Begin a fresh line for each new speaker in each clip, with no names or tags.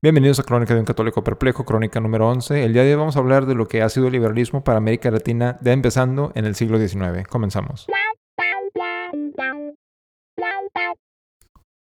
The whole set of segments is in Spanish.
Bienvenidos a Crónica de un Católico Perplejo, crónica número 11. El día de hoy vamos a hablar de lo que ha sido el liberalismo para América Latina de empezando en el siglo XIX. Comenzamos.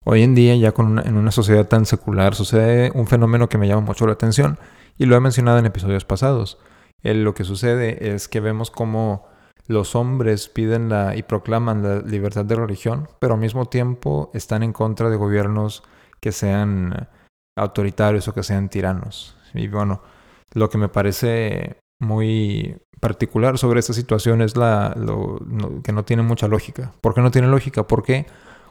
Hoy en día, ya con en una sociedad tan secular, sucede un fenómeno que me llama mucho la atención y lo he mencionado en episodios pasados. lo que sucede es que vemos cómo los hombres piden y proclaman la libertad de religión, pero al mismo tiempo están en contra de gobiernos que sean autoritarios o que sean tiranos. Y bueno, lo que me parece muy particular sobre esta situación es la, lo, que no tiene mucha lógica. ¿Por qué no tiene lógica? Porque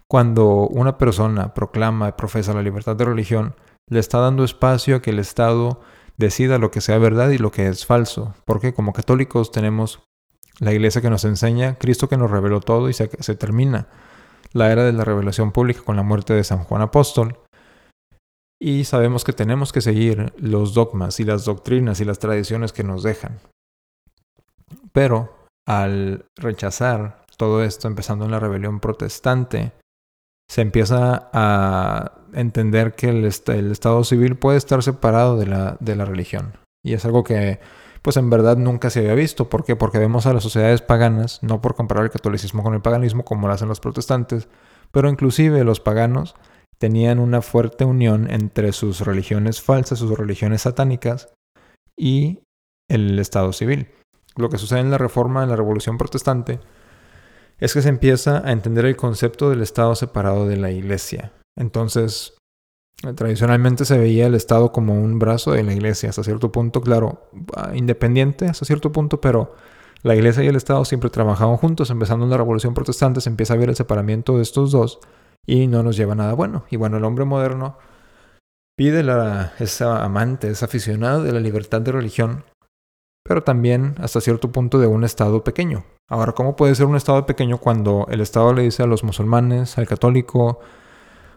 cuando una persona proclama y profesa la libertad de religión, le está dando espacio a que el Estado decida lo que sea verdad y lo que es falso. Porque como católicos tenemos la iglesia que nos enseña, Cristo que nos reveló todo y se, se termina la era de la revelación pública con la muerte de San Juan Apóstol y sabemos que tenemos que seguir los dogmas y las doctrinas y las tradiciones que nos dejan. Pero al rechazar todo esto, empezando en la rebelión protestante, se empieza a entender que el, Estado civil puede estar separado de la, de la religión. Y es algo que, pues en verdad nunca se había visto. ¿Por qué? Porque vemos a las sociedades paganas, no por comparar el catolicismo con el paganismo como lo hacen los protestantes, pero inclusive los paganos tenían una fuerte unión entre sus religiones falsas, sus religiones satánicas y el Estado civil. Lo que sucede en la Reforma, en la Revolución Protestante, es que se empieza a entender el concepto del Estado separado de la Iglesia. Entonces, tradicionalmente se veía el Estado como un brazo de la Iglesia, hasta cierto punto, claro, independiente hasta cierto punto, pero la Iglesia y el Estado siempre trabajaban juntos. Empezando en la Revolución Protestante se empieza a ver el separamiento de estos dos y no nos lleva nada bueno. Y bueno, el hombre moderno pide la, esa amante, es aficionado de la libertad de religión, pero también hasta cierto punto de un Estado pequeño. Ahora, ¿cómo puede ser un Estado pequeño cuando el Estado le dice a los musulmanes, al católico,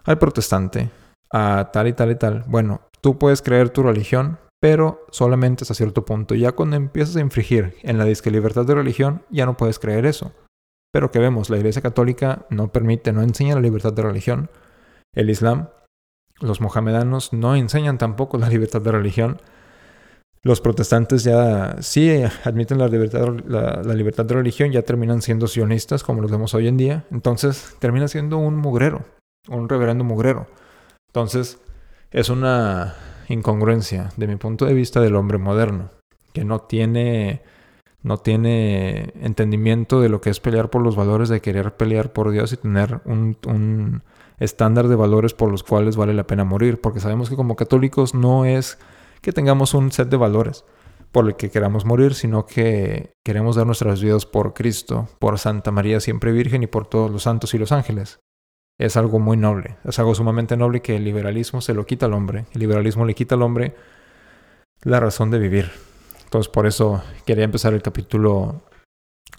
al protestante, a tal y tal y tal? Bueno, tú puedes creer tu religión, pero solamente hasta cierto punto. Ya cuando empiezas a infringir en la disque libertad de religión, ya no puedes creer eso. Pero que vemos, la Iglesia Católica no permite, no enseña la libertad de religión. El Islam, los mohamedanos no enseñan tampoco la libertad de religión. Los protestantes ya sí admiten la libertad, de religión, ya terminan siendo sionistas como los vemos hoy en día. Entonces termina siendo un mugrero, un reverendo mugrero. Entonces es una incongruencia de mi punto de vista del hombre moderno, que no tiene no tiene entendimiento de lo que es pelear por los valores, de querer pelear por Dios y tener un, estándar de valores por los cuales vale la pena morir, porque sabemos que como católicos no es que tengamos un set de valores por el que queramos morir, sino que queremos dar nuestras vidas por Cristo, por Santa María siempre Virgen y por todos los santos y los ángeles. Es algo muy noble, es algo sumamente noble que el liberalismo se lo quita al hombre. El liberalismo le quita al hombre la razón de vivir. Entonces por eso quería empezar el capítulo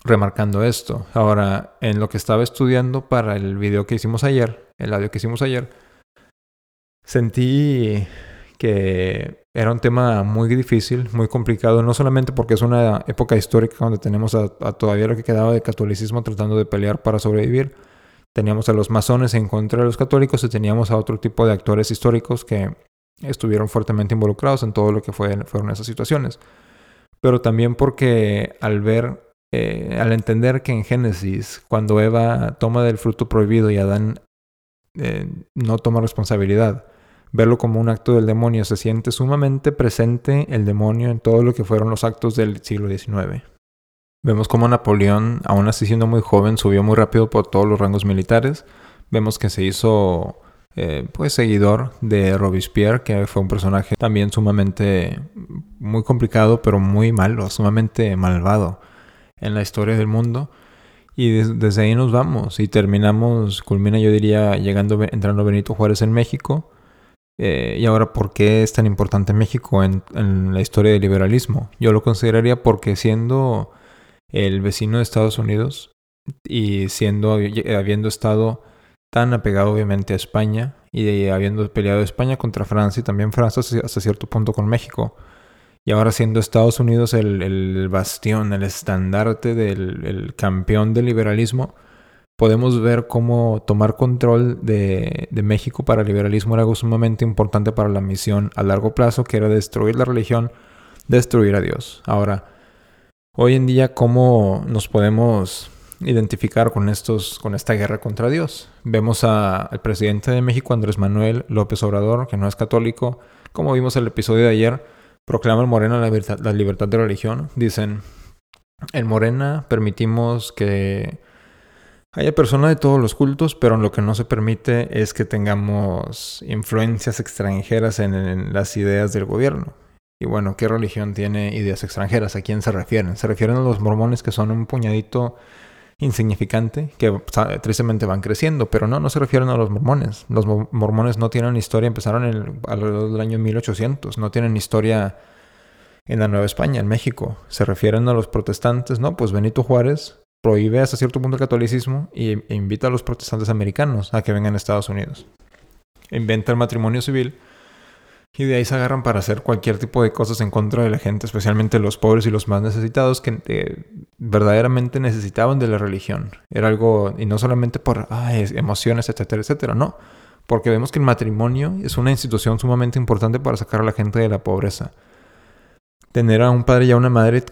remarcando esto. Ahora, en lo que estaba estudiando para el video que hicimos ayer, el audio que hicimos ayer, sentí que era un tema muy difícil, muy complicado, no solamente porque es una época histórica donde tenemos a, todavía lo que quedaba de catolicismo tratando de pelear para sobrevivir, teníamos a los masones en contra de los católicos y teníamos a otro tipo de actores históricos que estuvieron fuertemente involucrados en todo lo que fue, fueron esas situaciones pero también porque al ver, eh, al entender que en Génesis, cuando Eva toma del fruto prohibido y Adán eh, no toma responsabilidad, verlo como un acto del demonio, se siente sumamente presente el demonio en todo lo que fueron los actos del siglo XIX. Vemos como Napoleón, aún así siendo muy joven, subió muy rápido por todos los rangos militares. Vemos que se hizo eh, pues seguidor de Robespierre, que fue un personaje también sumamente muy complicado, pero muy malo, sumamente malvado en la historia del mundo. Y desde ahí nos vamos y terminamos, culmina yo diría, llegando, entrando Benito Juárez en México. Eh, y ahora, ¿por qué es tan importante México en, en, la historia del liberalismo? Yo lo consideraría porque siendo el vecino de Estados Unidos y siendo, habiendo estado apegado obviamente a España y habiendo peleado España contra Francia y también Francia hasta cierto punto con México. Y ahora siendo Estados Unidos el, bastión, el estandarte del campeón del liberalismo, podemos ver cómo tomar control de, México para el liberalismo era algo sumamente importante para la misión a largo plazo, que era destruir la religión, destruir a Dios. Ahora, hoy en día, ¿cómo nos podemos identificar con, estos, con esta guerra contra Dios? Vemos al presidente de México, Andrés Manuel López Obrador, que no es católico, como vimos en el episodio de ayer, proclama el Morena la libertad, la libertad de religión. Dicen, en Morena permitimos que haya personas de todos los cultos, pero lo que no se permite es que tengamos influencias extranjeras en, las ideas del gobierno. Y bueno, ¿qué religión tiene ideas extranjeras? ¿A quién se refieren? Se refieren a los mormones que son un puñadito insignificante que tristemente van creciendo, pero no, no se refieren a los mormones. Los mormones no tienen historia, empezaron en alrededor del año 1800, no tienen historia en la Nueva España, en México. Se refieren a los protestantes, ¿no? Pues Benito Juárez prohíbe hasta cierto punto el catolicismo e invita a los protestantes americanos a que vengan a Estados Unidos. Inventa el matrimonio civil y de ahí se agarran para hacer cualquier tipo de cosas en contra de la gente, especialmente los pobres y los más necesitados que eh, verdaderamente necesitaban de la religión. Era algo, y no solamente por emociones, etcétera, etcétera, no. Porque vemos que el matrimonio es una institución sumamente importante para sacar a la gente de la pobreza tener a un padre y a una madre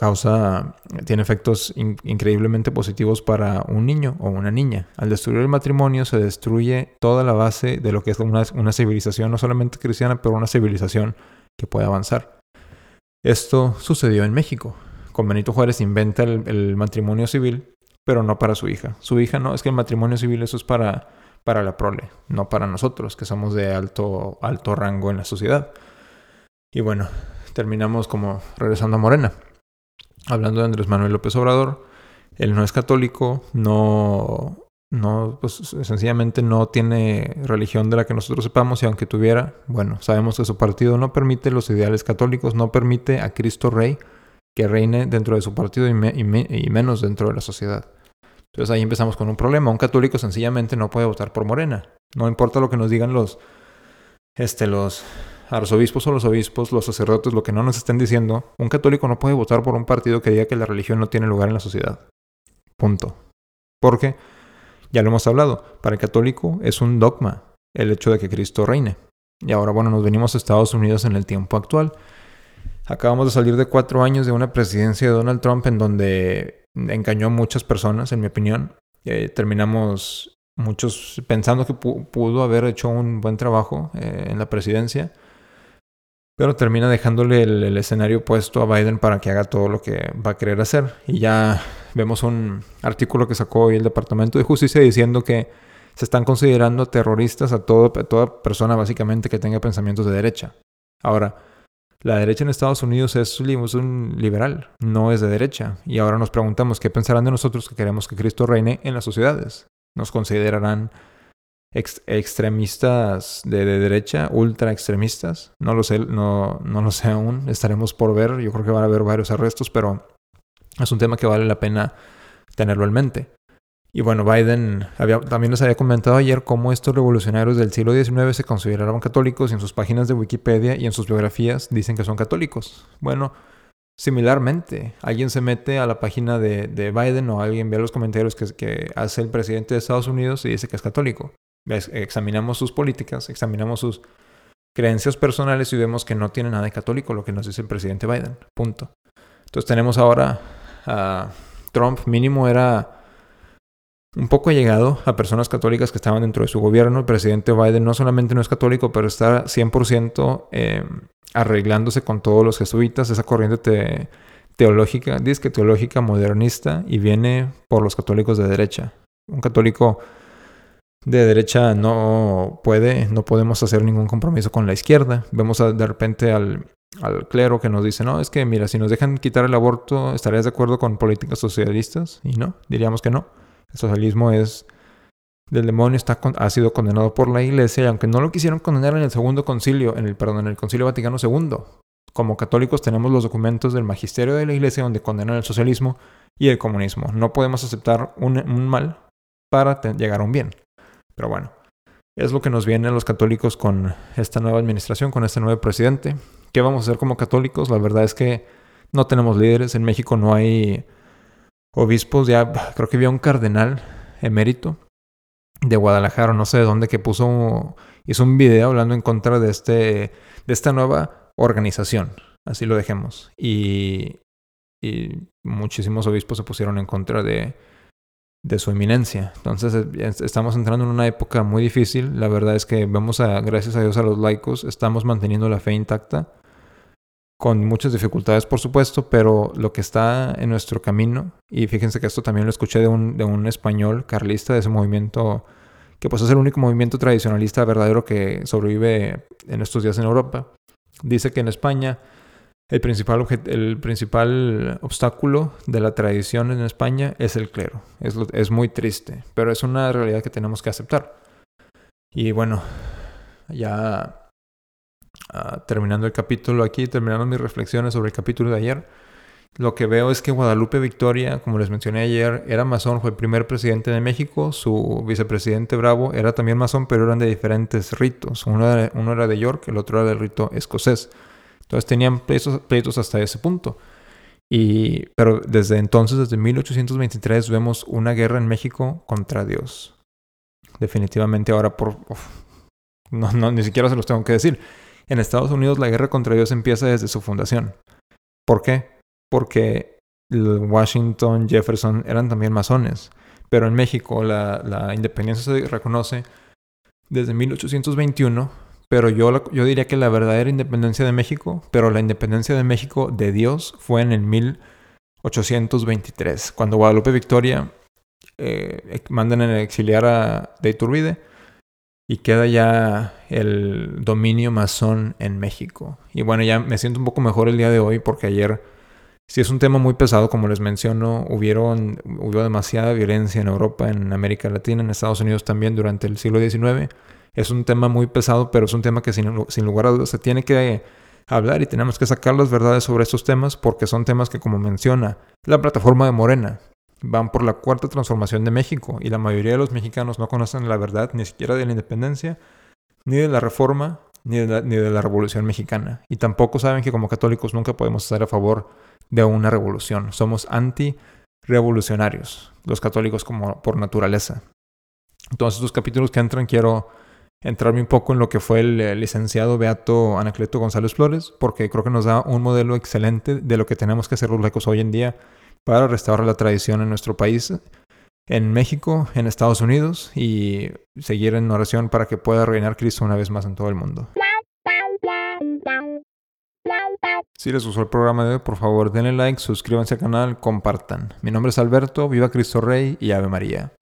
causa, tiene efectos increíblemente positivos para un niño o una niña. Al destruir el matrimonio se destruye toda la base de lo que es una, una civilización, no solamente cristiana, pero una civilización que puede avanzar. Esto sucedió en México. Con Benito Juárez inventa el, matrimonio civil, pero no para su hija. Su hija no, es que el matrimonio civil eso es para, para la prole, no para nosotros, que somos de alto, alto rango en la sociedad. Y bueno, terminamos como regresando a Morena. Hablando de Andrés Manuel López Obrador, él no es católico, no, no, pues sencillamente no tiene religión de la que nosotros sepamos y aunque tuviera, bueno, sabemos que su partido no permite los ideales católicos, no permite a Cristo Rey que reine dentro de su partido y, menos dentro de la sociedad. Entonces ahí empezamos con un problema. Un católico sencillamente no puede votar por Morena. No importa lo que nos digan los, este, los, a los obispos o los obispos, los sacerdotes, lo que no nos estén diciendo, un católico no puede votar por un partido que diga que la religión no tiene lugar en la sociedad. Punto. Porque, ya lo hemos hablado, para el católico es un dogma el hecho de que Cristo reine. Y ahora, bueno, nos venimos a Estados Unidos en el tiempo actual. Acabamos de salir de cuatro años de una presidencia de Donald Trump en donde engañó a muchas personas, en mi opinión. Eh, terminamos muchos pensando que pudo haber hecho un buen trabajo eh, en la presidencia pero termina dejándole el, escenario puesto a Biden para que haga todo lo que va a querer hacer. Y ya vemos un artículo que sacó hoy el Departamento de Justicia diciendo que se están considerando terroristas a, toda persona básicamente que tenga pensamientos de derecha. Ahora, la derecha en Estados Unidos es, un liberal, no es de derecha. Y ahora nos preguntamos qué pensarán de nosotros que queremos que Cristo reine en las sociedades. ¿Nos considerarán extremistas de, derecha, ultra extremistas. No lo sé, no, no lo sé aún. Estaremos por ver. Yo creo que van a haber varios arrestos, pero es un tema que vale la pena tenerlo en mente. Y bueno, Biden también les había comentado ayer cómo estos revolucionarios del siglo XIX se consideraban católicos y en sus páginas de Wikipedia y en sus biografías dicen que son católicos. Bueno, similarmente, alguien se mete a la página de, Biden o alguien ve los comentarios que, que hace el presidente de Estados Unidos y dice que es católico examinamos sus políticas, examinamos sus creencias personales y vemos que no tiene nada de católico lo que nos dice el presidente Biden. Punto. Entonces tenemos ahora a Trump, mínimo era un poco llegado a personas católicas que estaban dentro de su gobierno. El presidente Biden no solamente no es católico, pero está 100% eh, arreglándose con todos los jesuitas, esa corriente teológica, dice que teológica modernista y viene por los católicos de derecha. Un católico de derecha no puede, no podemos hacer ningún compromiso con la izquierda. Vemos de repente al, al, clero que nos dice, no, es que mira, si nos dejan quitar el aborto, ¿estarías de acuerdo con políticas socialistas? Y no, diríamos que no. El socialismo es del demonio, está ha sido condenado por la iglesia y aunque no lo quisieron condenar en el segundo concilio, en el, perdón, en el concilio Vaticano II, como católicos tenemos los documentos del magisterio de la iglesia donde condenan el socialismo y el comunismo. No podemos aceptar un, mal para llegar a un bien. Pero bueno, es lo que nos viene a los católicos con esta nueva administración, con este nuevo presidente. ¿Qué vamos a hacer como católicos? La verdad es que no tenemos líderes. En México no hay obispos. Ya creo que había un cardenal emérito de Guadalajara, no sé de dónde, que puso, hizo un video hablando en contra de, este, de esta nueva organización. Así lo dejemos. Y, y muchísimos obispos se pusieron en contra de, de su eminencia. Entonces estamos entrando en una época muy difícil. La verdad es que vemos a, gracias a Dios a los laicos, estamos manteniendo la fe intacta, con muchas dificultades por supuesto, pero lo que está en nuestro camino, y fíjense que esto también lo escuché de un, de un español carlista de ese movimiento, que pues es el único movimiento tradicionalista verdadero que sobrevive en estos días en Europa. Dice que en España el principal, el principal obstáculo de la tradición en España es el clero. Es, es muy triste, pero es una realidad que tenemos que aceptar. Y bueno, ya ah, terminando el capítulo aquí, terminando mis reflexiones sobre el capítulo de ayer, lo que veo es que Guadalupe Victoria, como les mencioné ayer, era masón, fue el primer presidente de México, su vicepresidente Bravo era también masón, pero eran de diferentes ritos. Uno era, de York, el otro era del rito escocés. Entonces tenían pleitos, hasta ese punto. Y, pero desde entonces, desde 1823, vemos una guerra en México contra Dios. Definitivamente ahora por... no, no, ni siquiera se los tengo que decir. En Estados Unidos la guerra contra Dios empieza desde su fundación. ¿Por qué? Porque Washington, Jefferson eran también masones. Pero en México la, independencia se reconoce desde 1821 pero yo, yo diría que la verdadera independencia de México, pero la independencia de México de Dios fue en el 1823, cuando Guadalupe Victoria eh, mandan a exiliar a de Iturbide y queda ya el dominio masón en México. Y bueno, ya me siento un poco mejor el día de hoy porque ayer sí es un tema muy pesado, como les menciono, hubieron, hubo demasiada violencia en Europa, en América Latina, en Estados Unidos también durante el siglo XIX es un tema muy pesado, pero es un tema que sin, sin lugar a dudas se tiene que hablar y tenemos que sacar las verdades sobre estos temas porque son temas que, como menciona la plataforma de Morena, van por la cuarta transformación de México y la mayoría de los mexicanos no conocen la verdad ni siquiera de la independencia, ni de la reforma, ni de la, ni de la revolución mexicana. Y tampoco saben que como católicos nunca podemos estar a favor de una revolución. Somos anti-revolucionarios, los católicos como por naturaleza. Entonces, estos capítulos que entran quiero entrarme un poco en lo que fue el, licenciado Beato Anacleto González Flores, porque creo que nos da un modelo excelente de lo que tenemos que hacer los laicos hoy en día para restaurar la tradición en nuestro país, en México, en Estados Unidos y seguir en oración para que pueda reinar Cristo una vez más en todo el mundo. Si les gustó el programa de hoy, por favor denle like, suscríbanse al canal, compartan. Mi nombre es Alberto, viva Cristo Rey y Ave María.